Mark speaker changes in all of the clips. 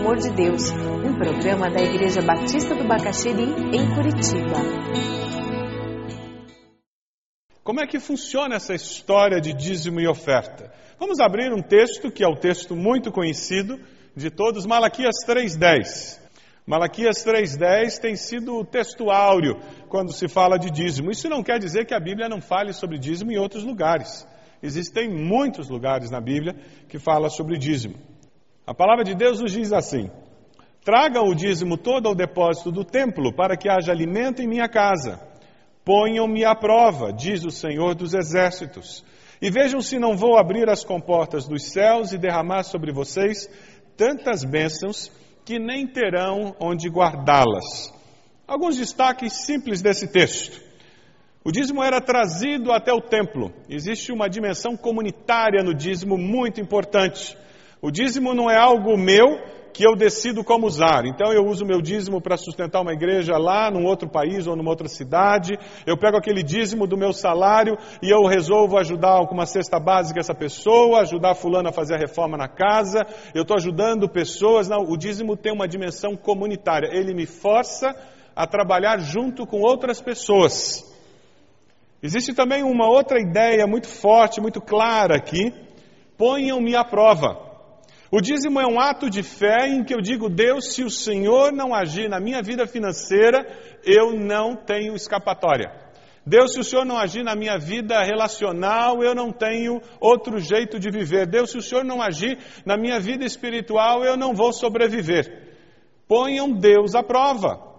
Speaker 1: Amor de Deus, um programa da Igreja Batista do Bacaxeri, em Curitiba.
Speaker 2: Como é que funciona essa história de dízimo e oferta? Vamos abrir um texto que é o texto muito conhecido de todos, Malaquias 3:10. Malaquias 3:10 tem sido o texto áureo quando se fala de dízimo. Isso não quer dizer que a Bíblia não fale sobre dízimo em outros lugares. Existem muitos lugares na Bíblia que fala sobre dízimo. A palavra de Deus nos diz assim: Tragam o dízimo todo ao depósito do templo, para que haja alimento em minha casa. Ponham-me à prova, diz o Senhor dos Exércitos, e vejam se não vou abrir as comportas dos céus e derramar sobre vocês tantas bênçãos que nem terão onde guardá-las. Alguns destaques simples desse texto. O dízimo era trazido até o templo. Existe uma dimensão comunitária no dízimo muito importante. O dízimo não é algo meu que eu decido como usar. Então eu uso meu dízimo para sustentar uma igreja lá num outro país ou numa outra cidade. Eu pego aquele dízimo do meu salário e eu resolvo ajudar com uma cesta básica essa pessoa, ajudar fulano a fazer a reforma na casa. Eu estou ajudando pessoas. Não, o dízimo tem uma dimensão comunitária. Ele me força a trabalhar junto com outras pessoas. Existe também uma outra ideia muito forte, muito clara aqui. Ponham-me à prova. O dízimo é um ato de fé em que eu digo, Deus, se o Senhor não agir na minha vida financeira, eu não tenho escapatória. Deus, se o Senhor não agir na minha vida relacional, eu não tenho outro jeito de viver. Deus, se o Senhor não agir na minha vida espiritual, eu não vou sobreviver. Ponham Deus à prova.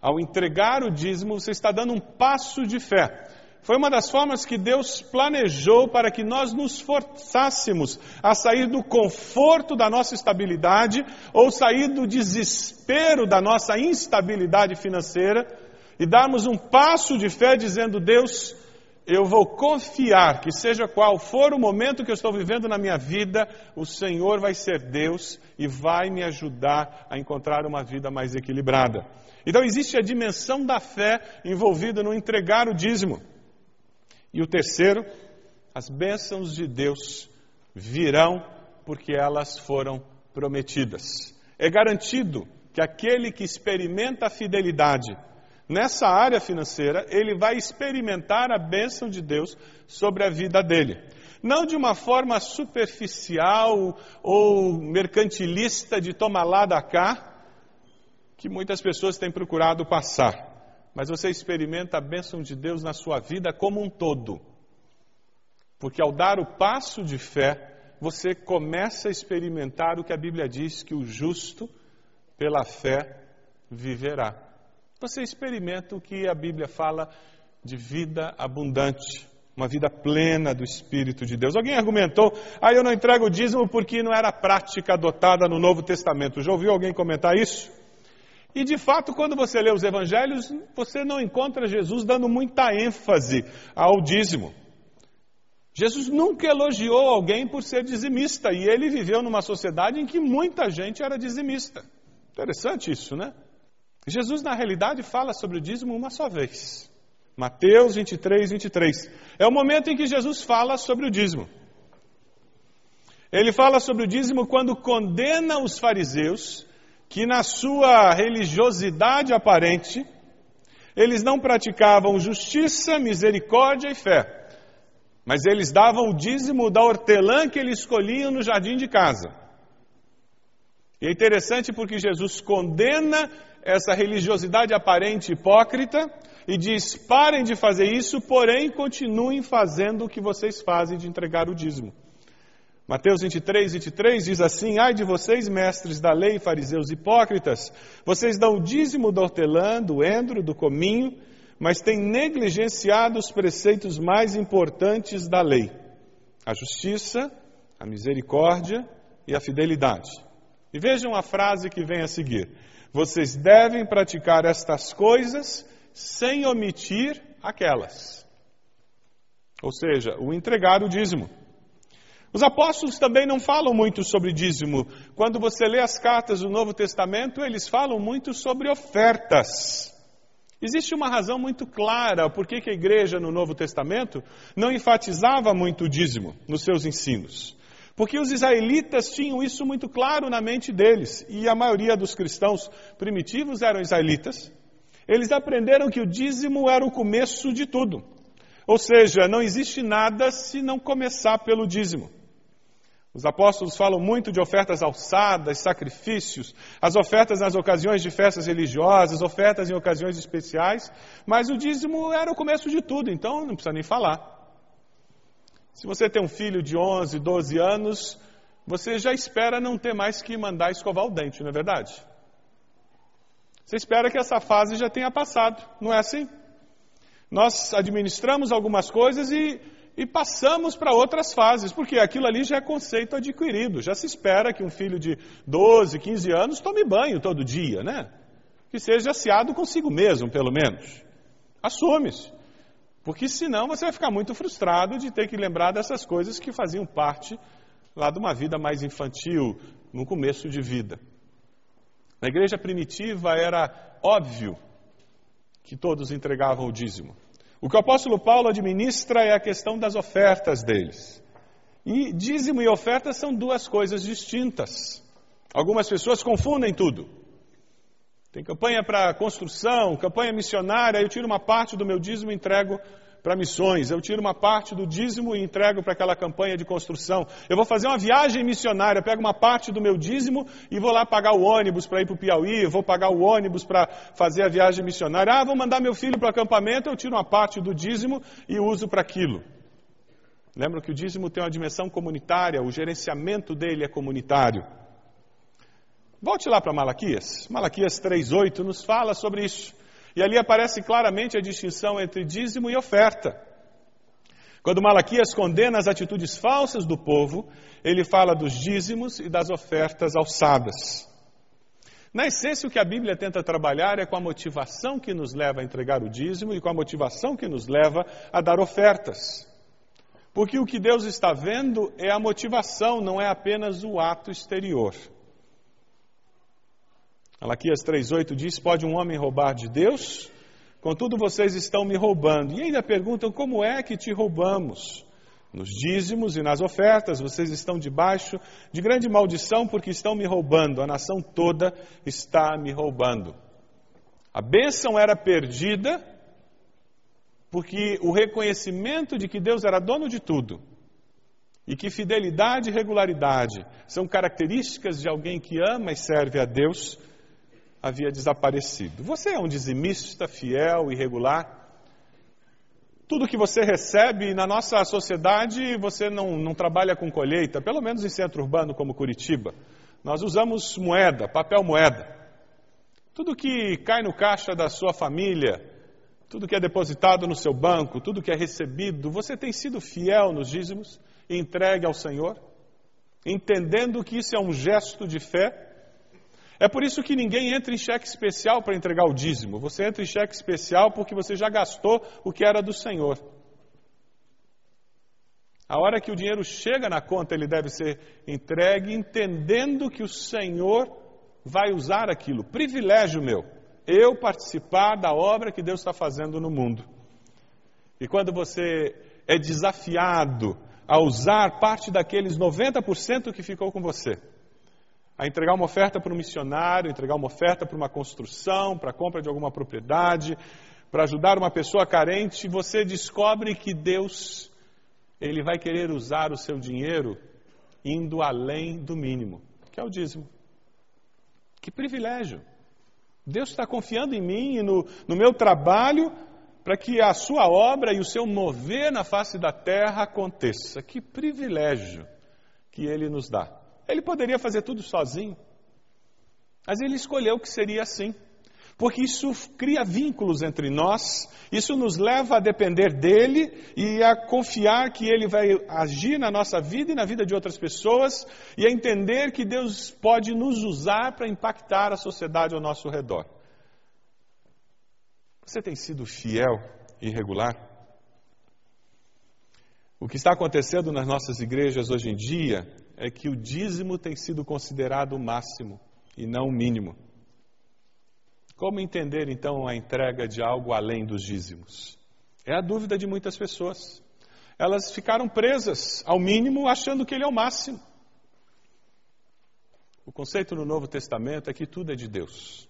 Speaker 2: Ao entregar o dízimo, você está dando um passo de fé. Foi uma das formas que Deus planejou para que nós nos forçássemos a sair do conforto da nossa estabilidade ou sair do desespero da nossa instabilidade financeira e darmos um passo de fé dizendo: Deus, eu vou confiar que, seja qual for o momento que eu estou vivendo na minha vida, o Senhor vai ser Deus e vai me ajudar a encontrar uma vida mais equilibrada. Então, existe a dimensão da fé envolvida no entregar o dízimo. E o terceiro, as bênçãos de Deus virão porque elas foram prometidas. É garantido que aquele que experimenta a fidelidade nessa área financeira, ele vai experimentar a bênção de Deus sobre a vida dele. Não de uma forma superficial ou mercantilista de tomar lá da cá, que muitas pessoas têm procurado passar mas você experimenta a bênção de Deus na sua vida como um todo. Porque ao dar o passo de fé, você começa a experimentar o que a Bíblia diz que o justo, pela fé, viverá. Você experimenta o que a Bíblia fala de vida abundante, uma vida plena do Espírito de Deus. Alguém argumentou, ah, eu não entrego o dízimo porque não era prática adotada no Novo Testamento. Já ouviu alguém comentar isso? E de fato, quando você lê os evangelhos, você não encontra Jesus dando muita ênfase ao dízimo. Jesus nunca elogiou alguém por ser dizimista e ele viveu numa sociedade em que muita gente era dizimista. Interessante isso, né? Jesus, na realidade, fala sobre o dízimo uma só vez. Mateus 23, 23. É o momento em que Jesus fala sobre o dízimo. Ele fala sobre o dízimo quando condena os fariseus que na sua religiosidade aparente, eles não praticavam justiça, misericórdia e fé, mas eles davam o dízimo da hortelã que eles escolhiam no jardim de casa. E é interessante porque Jesus condena essa religiosidade aparente hipócrita e diz: parem de fazer isso, porém continuem fazendo o que vocês fazem de entregar o dízimo. Mateus 23, 23 diz assim: Ai de vocês, mestres da lei, fariseus hipócritas, vocês dão o dízimo do hortelã, do endro, do cominho, mas têm negligenciado os preceitos mais importantes da lei: a justiça, a misericórdia e a fidelidade. E vejam a frase que vem a seguir: Vocês devem praticar estas coisas sem omitir aquelas. Ou seja, o entregar o dízimo. Os apóstolos também não falam muito sobre dízimo. Quando você lê as cartas do Novo Testamento, eles falam muito sobre ofertas. Existe uma razão muito clara por que a igreja no Novo Testamento não enfatizava muito o dízimo nos seus ensinos. Porque os israelitas tinham isso muito claro na mente deles, e a maioria dos cristãos primitivos eram israelitas. Eles aprenderam que o dízimo era o começo de tudo. Ou seja, não existe nada se não começar pelo dízimo. Os apóstolos falam muito de ofertas alçadas, sacrifícios, as ofertas nas ocasiões de festas religiosas, ofertas em ocasiões especiais, mas o dízimo era o começo de tudo, então não precisa nem falar. Se você tem um filho de 11, 12 anos, você já espera não ter mais que mandar escovar o dente, não é verdade? Você espera que essa fase já tenha passado, não é assim? Nós administramos algumas coisas e e passamos para outras fases, porque aquilo ali já é conceito adquirido. Já se espera que um filho de 12, 15 anos tome banho todo dia, né? Que seja assiado consigo mesmo, pelo menos. Assume-se. Porque senão você vai ficar muito frustrado de ter que lembrar dessas coisas que faziam parte lá de uma vida mais infantil, no começo de vida. Na igreja primitiva era óbvio que todos entregavam o dízimo. O que o apóstolo Paulo administra é a questão das ofertas deles. E dízimo e oferta são duas coisas distintas. Algumas pessoas confundem tudo. Tem campanha para construção, campanha missionária, eu tiro uma parte do meu dízimo e entrego para missões, eu tiro uma parte do dízimo e entrego para aquela campanha de construção. Eu vou fazer uma viagem missionária, pego uma parte do meu dízimo e vou lá pagar o ônibus para ir para o Piauí, vou pagar o ônibus para fazer a viagem missionária. Ah, vou mandar meu filho para o acampamento, eu tiro uma parte do dízimo e uso para aquilo. Lembram que o dízimo tem uma dimensão comunitária, o gerenciamento dele é comunitário. Volte lá para Malaquias. Malaquias 3,8 nos fala sobre isso. E ali aparece claramente a distinção entre dízimo e oferta. Quando Malaquias condena as atitudes falsas do povo, ele fala dos dízimos e das ofertas alçadas. Na essência, o que a Bíblia tenta trabalhar é com a motivação que nos leva a entregar o dízimo e com a motivação que nos leva a dar ofertas. Porque o que Deus está vendo é a motivação, não é apenas o ato exterior. Malaquias 3,8 diz: Pode um homem roubar de Deus? Contudo, vocês estão me roubando. E ainda perguntam: Como é que te roubamos? Nos dízimos e nas ofertas, vocês estão debaixo de grande maldição porque estão me roubando. A nação toda está me roubando. A bênção era perdida porque o reconhecimento de que Deus era dono de tudo e que fidelidade e regularidade são características de alguém que ama e serve a Deus havia desaparecido. Você é um dizimista fiel e regular? Tudo que você recebe na nossa sociedade, você não, não trabalha com colheita, pelo menos em centro urbano como Curitiba. Nós usamos moeda, papel moeda. Tudo que cai no caixa da sua família, tudo que é depositado no seu banco, tudo que é recebido, você tem sido fiel nos dízimos e entregue ao Senhor, entendendo que isso é um gesto de fé é por isso que ninguém entra em cheque especial para entregar o dízimo. Você entra em cheque especial porque você já gastou o que era do Senhor. A hora que o dinheiro chega na conta, ele deve ser entregue entendendo que o Senhor vai usar aquilo. Privilégio meu, eu participar da obra que Deus está fazendo no mundo. E quando você é desafiado a usar parte daqueles 90% que ficou com você, a entregar uma oferta para um missionário, entregar uma oferta para uma construção, para a compra de alguma propriedade, para ajudar uma pessoa carente, você descobre que Deus ele vai querer usar o seu dinheiro indo além do mínimo, que é o dízimo. Que privilégio! Deus está confiando em mim e no, no meu trabalho para que a sua obra e o seu mover na face da terra aconteça. Que privilégio! que ele nos dá. Ele poderia fazer tudo sozinho, mas ele escolheu que seria assim porque isso cria vínculos entre nós, isso nos leva a depender dele e a confiar que ele vai agir na nossa vida e na vida de outras pessoas e a entender que Deus pode nos usar para impactar a sociedade ao nosso redor. Você tem sido fiel e regular? O que está acontecendo nas nossas igrejas hoje em dia é que o dízimo tem sido considerado o máximo e não o mínimo. Como entender então a entrega de algo além dos dízimos? É a dúvida de muitas pessoas. Elas ficaram presas ao mínimo, achando que ele é o máximo. O conceito no Novo Testamento é que tudo é de Deus.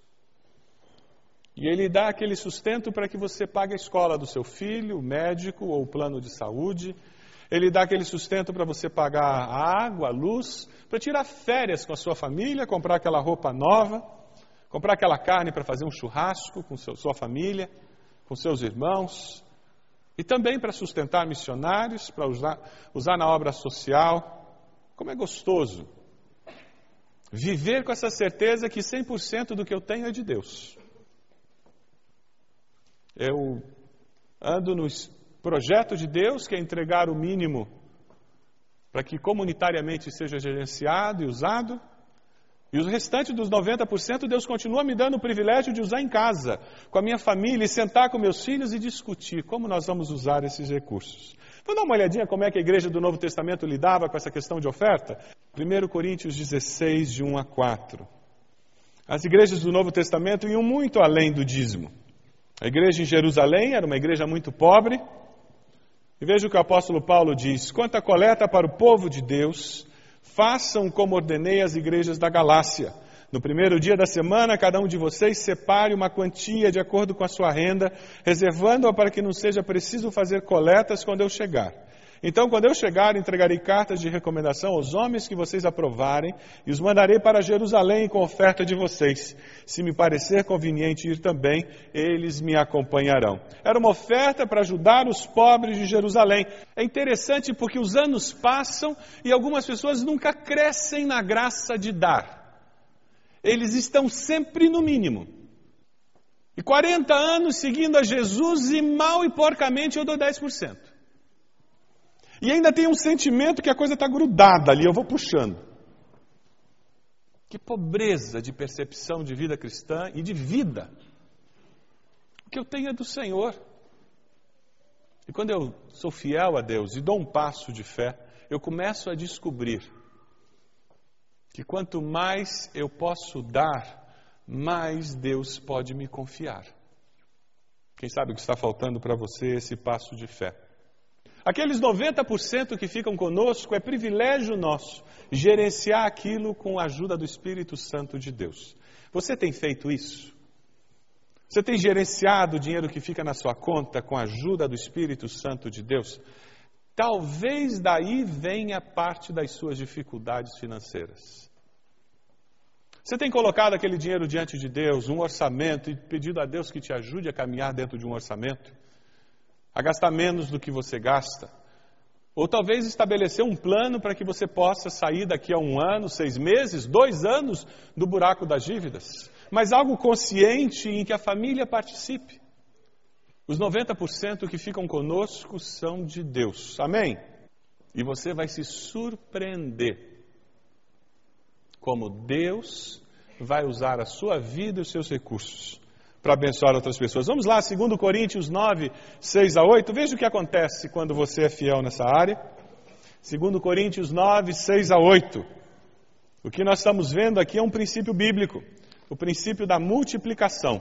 Speaker 2: E ele dá aquele sustento para que você pague a escola do seu filho, o médico ou o plano de saúde. Ele dá aquele sustento para você pagar a água, a luz, para tirar férias com a sua família, comprar aquela roupa nova comprar aquela carne para fazer um churrasco com seu, sua família, com seus irmãos, e também para sustentar missionários, para usar, usar na obra social. Como é gostoso viver com essa certeza que 100% do que eu tenho é de Deus. Eu ando no projeto de Deus, que é entregar o mínimo para que comunitariamente seja gerenciado e usado. E o restante dos 90%, Deus continua me dando o privilégio de usar em casa, com a minha família, e sentar com meus filhos e discutir como nós vamos usar esses recursos. Vamos dar uma olhadinha como é que a igreja do Novo Testamento lidava com essa questão de oferta? 1 Coríntios 16, de 1 a 4. As igrejas do Novo Testamento iam muito além do dízimo. A igreja em Jerusalém era uma igreja muito pobre. E veja o que o apóstolo Paulo diz: quanto à coleta para o povo de Deus, Façam como ordenei às igrejas da Galácia. No primeiro dia da semana, cada um de vocês separe uma quantia de acordo com a sua renda, reservando-a para que não seja preciso fazer coletas quando eu chegar. Então, quando eu chegar, entregarei cartas de recomendação aos homens que vocês aprovarem e os mandarei para Jerusalém com oferta de vocês. Se me parecer conveniente ir também, eles me acompanharão. Era uma oferta para ajudar os pobres de Jerusalém. É interessante porque os anos passam e algumas pessoas nunca crescem na graça de dar. Eles estão sempre no mínimo. E 40 anos seguindo a Jesus e mal e porcamente eu dou 10%. E ainda tem um sentimento que a coisa está grudada ali, eu vou puxando. Que pobreza de percepção de vida cristã e de vida. O que eu tenho é do Senhor. E quando eu sou fiel a Deus e dou um passo de fé, eu começo a descobrir que quanto mais eu posso dar, mais Deus pode me confiar. Quem sabe o que está faltando para você esse passo de fé. Aqueles 90% que ficam conosco é privilégio nosso gerenciar aquilo com a ajuda do Espírito Santo de Deus. Você tem feito isso? Você tem gerenciado o dinheiro que fica na sua conta com a ajuda do Espírito Santo de Deus? Talvez daí venha parte das suas dificuldades financeiras. Você tem colocado aquele dinheiro diante de Deus, um orçamento, e pedido a Deus que te ajude a caminhar dentro de um orçamento? A gastar menos do que você gasta. Ou talvez estabelecer um plano para que você possa sair daqui a um ano, seis meses, dois anos do buraco das dívidas. Mas algo consciente em que a família participe. Os 90% que ficam conosco são de Deus. Amém? E você vai se surpreender como Deus vai usar a sua vida e os seus recursos para abençoar outras pessoas. Vamos lá, 2 Coríntios 9, 6 a 8. Veja o que acontece quando você é fiel nessa área. 2 Coríntios 9, 6 a 8. O que nós estamos vendo aqui é um princípio bíblico, o princípio da multiplicação.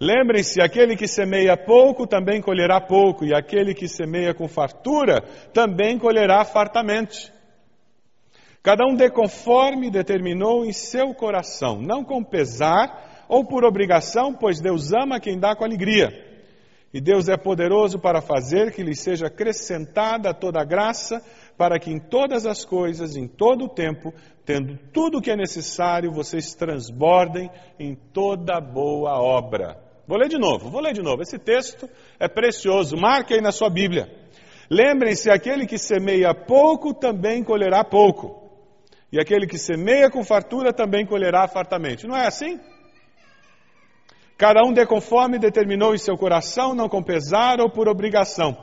Speaker 2: Lembrem-se: aquele que semeia pouco também colherá pouco, e aquele que semeia com fartura também colherá fartamente. Cada um dê conforme determinou em seu coração, não com pesar, ou por obrigação, pois Deus ama quem dá com alegria. E Deus é poderoso para fazer que lhe seja acrescentada toda a graça, para que em todas as coisas, em todo o tempo, tendo tudo o que é necessário, vocês transbordem em toda boa obra. Vou ler de novo, vou ler de novo. Esse texto é precioso, marque aí na sua Bíblia. Lembrem-se: aquele que semeia pouco também colherá pouco, e aquele que semeia com fartura também colherá fartamente. Não é assim? Cada um dê conforme determinou em seu coração, não com pesar ou por obrigação.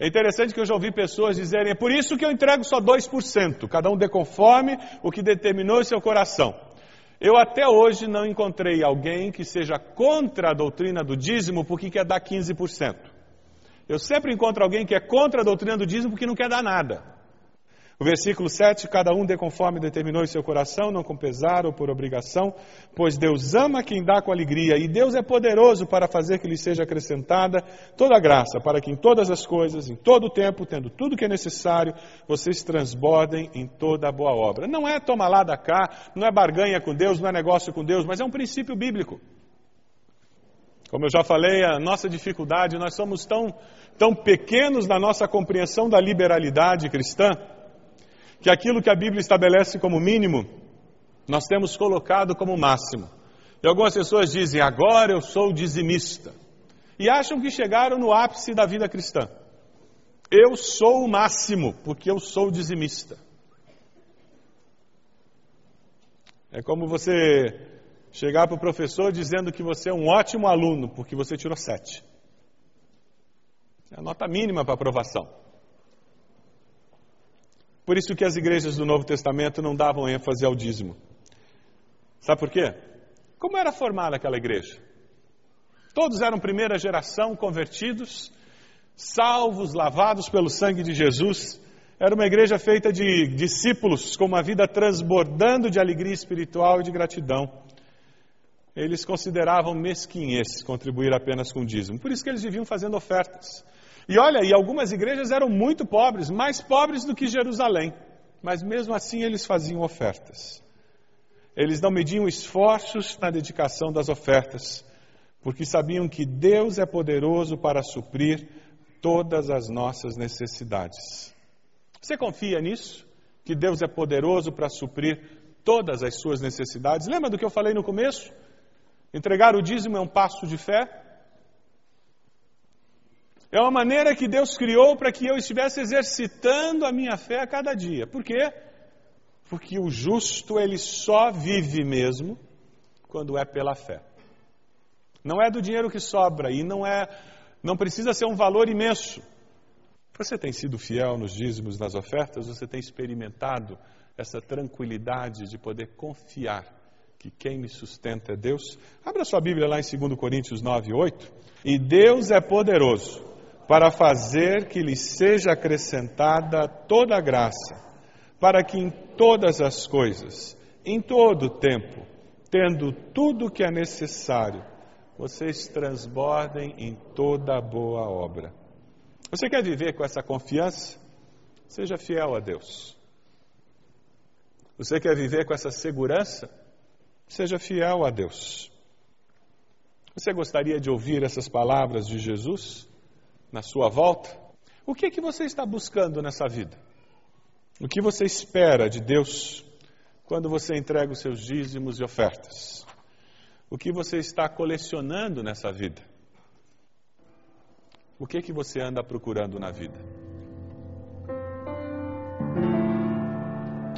Speaker 2: É interessante que eu já ouvi pessoas dizerem, é por isso que eu entrego só 2%, cada um dê conforme o que determinou em seu coração. Eu até hoje não encontrei alguém que seja contra a doutrina do dízimo porque quer dar 15%. Eu sempre encontro alguém que é contra a doutrina do dízimo porque não quer dar nada. O versículo 7, cada um dê conforme determinou em seu coração, não com pesar ou por obrigação, pois Deus ama quem dá com alegria, e Deus é poderoso para fazer que lhe seja acrescentada toda a graça, para que em todas as coisas, em todo o tempo, tendo tudo o que é necessário, vocês transbordem em toda a boa obra. Não é toma lá da cá, não é barganha com Deus, não é negócio com Deus, mas é um princípio bíblico. Como eu já falei, a nossa dificuldade, nós somos tão, tão pequenos na nossa compreensão da liberalidade cristã, que aquilo que a Bíblia estabelece como mínimo, nós temos colocado como máximo. E algumas pessoas dizem, agora eu sou dizimista. E acham que chegaram no ápice da vida cristã. Eu sou o máximo, porque eu sou dizimista. É como você chegar para o professor dizendo que você é um ótimo aluno, porque você tirou sete. É a nota mínima para aprovação. Por isso que as igrejas do Novo Testamento não davam ênfase ao dízimo. Sabe por quê? Como era formada aquela igreja? Todos eram primeira geração, convertidos, salvos, lavados pelo sangue de Jesus. Era uma igreja feita de discípulos com uma vida transbordando de alegria espiritual e de gratidão. Eles consideravam mesquinhez contribuir apenas com dízimo. Por isso que eles viviam fazendo ofertas. E olha, e algumas igrejas eram muito pobres, mais pobres do que Jerusalém, mas mesmo assim eles faziam ofertas. Eles não mediam esforços na dedicação das ofertas, porque sabiam que Deus é poderoso para suprir todas as nossas necessidades. Você confia nisso? Que Deus é poderoso para suprir todas as suas necessidades? Lembra do que eu falei no começo? Entregar o dízimo é um passo de fé. É uma maneira que Deus criou para que eu estivesse exercitando a minha fé a cada dia. Por quê? Porque o justo ele só vive mesmo quando é pela fé. Não é do dinheiro que sobra e não é não precisa ser um valor imenso. Você tem sido fiel nos dízimos, nas ofertas? Você tem experimentado essa tranquilidade de poder confiar que quem me sustenta é Deus? Abra sua Bíblia lá em 2 Coríntios 9, 8. E Deus é poderoso para fazer que lhe seja acrescentada toda a graça, para que em todas as coisas, em todo o tempo, tendo tudo o que é necessário, vocês transbordem em toda boa obra. Você quer viver com essa confiança? Seja fiel a Deus. Você quer viver com essa segurança? Seja fiel a Deus. Você gostaria de ouvir essas palavras de Jesus? Na sua volta, o que é que você está buscando nessa vida? O que você espera de Deus quando você entrega os seus dízimos e ofertas? O que você está colecionando nessa vida? O que é que você anda procurando na vida?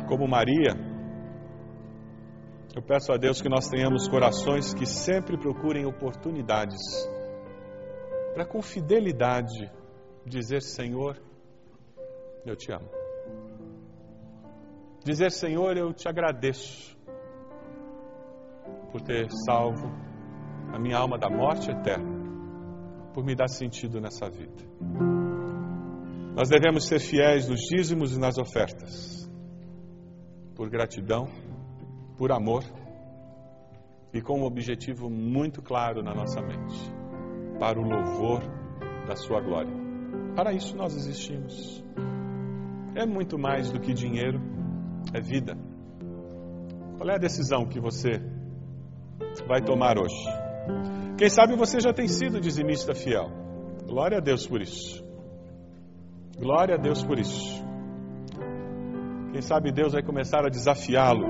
Speaker 2: Como Maria, eu peço a Deus que nós tenhamos corações que sempre procurem oportunidades para com fidelidade dizer: Senhor, eu te amo. Dizer: Senhor, eu te agradeço por ter salvo a minha alma da morte eterna, por me dar sentido nessa vida. Nós devemos ser fiéis nos dízimos e nas ofertas, por gratidão, por amor e com um objetivo muito claro na nossa mente para o louvor da Sua glória. Para isso nós existimos. É muito mais do que dinheiro, é vida. Qual é a decisão que você vai tomar hoje? Quem sabe você já tem sido dizimista fiel. Glória a Deus por isso. Glória a Deus por isso. Quem sabe Deus vai começar a desafiá-lo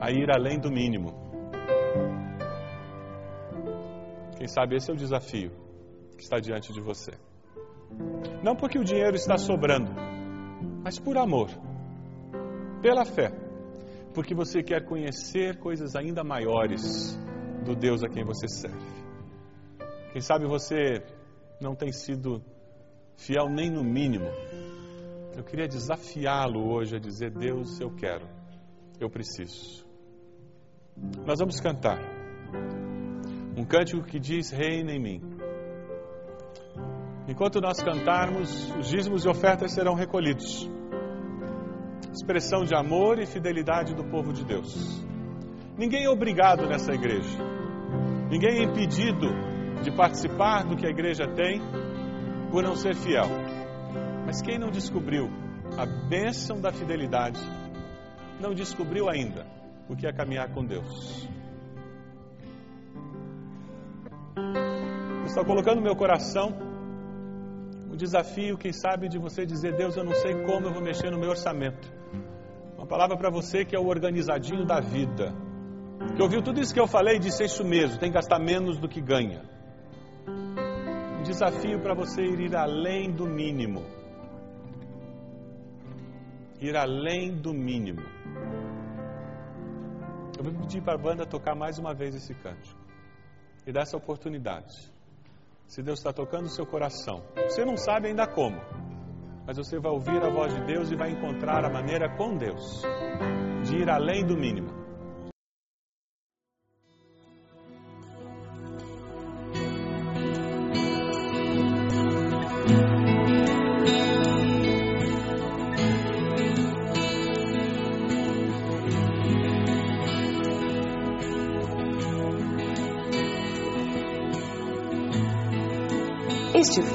Speaker 2: a ir além do mínimo Quem sabe esse é o desafio que está diante de você. Não porque o dinheiro está sobrando, mas por amor, pela fé, porque você quer conhecer coisas ainda maiores do Deus a quem você serve. Quem sabe você não tem sido fiel nem no mínimo. Eu queria desafiá-lo hoje a dizer: Deus, eu quero, eu preciso. Nós vamos cantar um cântico que diz: Reina em mim. Enquanto nós cantarmos, os dízimos e ofertas serão recolhidos. Expressão de amor e fidelidade do povo de Deus. Ninguém é obrigado nessa igreja. Ninguém é impedido de participar do que a igreja tem por não ser fiel. Mas quem não descobriu a bênção da fidelidade, não descobriu ainda o que é caminhar com Deus. Estou colocando no meu coração o desafio, quem sabe, de você dizer: Deus, eu não sei como eu vou mexer no meu orçamento. Uma palavra para você que é o organizadinho da vida. Que ouviu tudo isso que eu falei e disse: é Isso mesmo, tem que gastar menos do que ganha. Um desafio para você ir além do mínimo. Ir além do mínimo. Eu vou pedir para a banda tocar mais uma vez esse cântico. E dar essa oportunidade. Se Deus está tocando o seu coração. Você não sabe ainda como. Mas você vai ouvir a voz de Deus e vai encontrar a maneira com Deus de ir além do mínimo.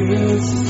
Speaker 3: truth